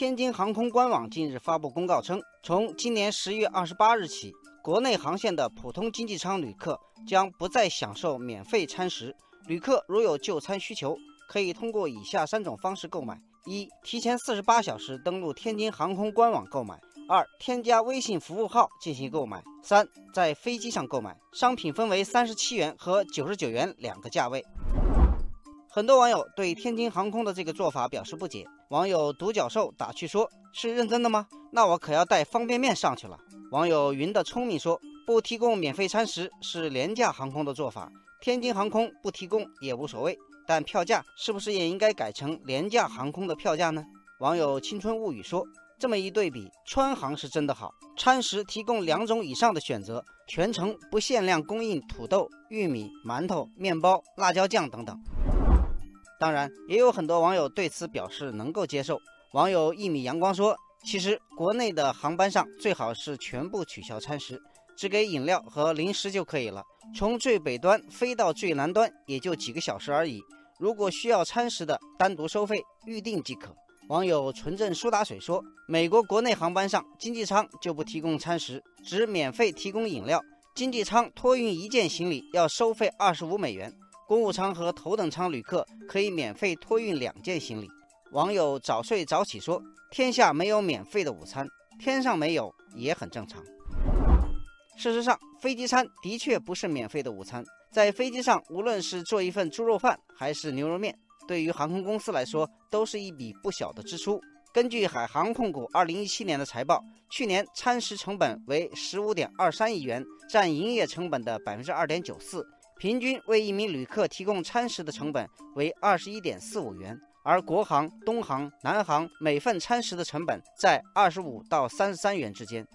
天津航空官网近日发布公告称，从今年十月二十八日起，国内航线的普通经济舱旅客将不再享受免费餐食。旅客如有就餐需求，可以通过以下三种方式购买：一、提前四十八小时登录天津航空官网购买；二、添加微信服务号进行购买；三、在飞机上购买。商品分为三十七元和九十九元两个价位。很多网友对天津航空的这个做法表示不解。网友独角兽打趣说：“是认真的吗？那我可要带方便面上去了。”网友云的聪明说：“不提供免费餐食是廉价航空的做法，天津航空不提供也无所谓，但票价是不是也应该改成廉价航空的票价呢？”网友青春物语说：“这么一对比，川航是真的好，餐食提供两种以上的选择，全程不限量供应土豆、玉米、馒头、面包、辣椒酱等等。”当然，也有很多网友对此表示能够接受。网友一米阳光说：“其实国内的航班上最好是全部取消餐食，只给饮料和零食就可以了。从最北端飞到最南端也就几个小时而已。如果需要餐食的，单独收费，预定即可。”网友纯正苏打水说：“美国国内航班上经济舱就不提供餐食，只免费提供饮料。经济舱托运一件行李要收费二十五美元。”公务舱和头等舱旅客可以免费托运两件行李。网友早睡早起说：“天下没有免费的午餐，天上没有也很正常。”事实上，飞机餐的确不是免费的午餐。在飞机上，无论是做一份猪肉饭还是牛肉面，对于航空公司来说都是一笔不小的支出。根据海航控股二零一七年的财报，去年餐食成本为十五点二三亿元，占营业成本的百分之二点九四。平均为一名旅客提供餐食的成本为二十一点四五元，而国航、东航、南航每份餐食的成本在二十五到三十三元之间。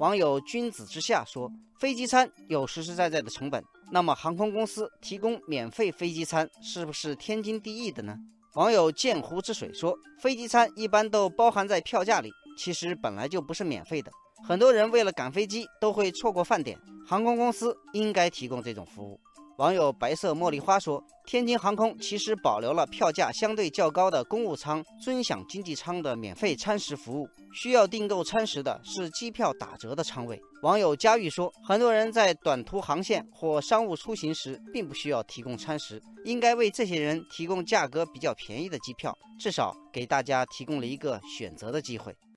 网友君子之下说：“飞机餐有实实在在的成本，那么航空公司提供免费飞机餐是不是天经地义的呢？”网友鉴湖之水说：“飞机餐一般都包含在票价里，其实本来就不是免费的。”很多人为了赶飞机都会错过饭点，航空公司应该提供这种服务。网友白色茉莉花说：“天津航空其实保留了票价相对较高的公务舱尊享经济舱的免费餐食服务，需要订购餐食的是机票打折的舱位。”网友佳玉说：“很多人在短途航线或商务出行时，并不需要提供餐食，应该为这些人提供价格比较便宜的机票，至少给大家提供了一个选择的机会。”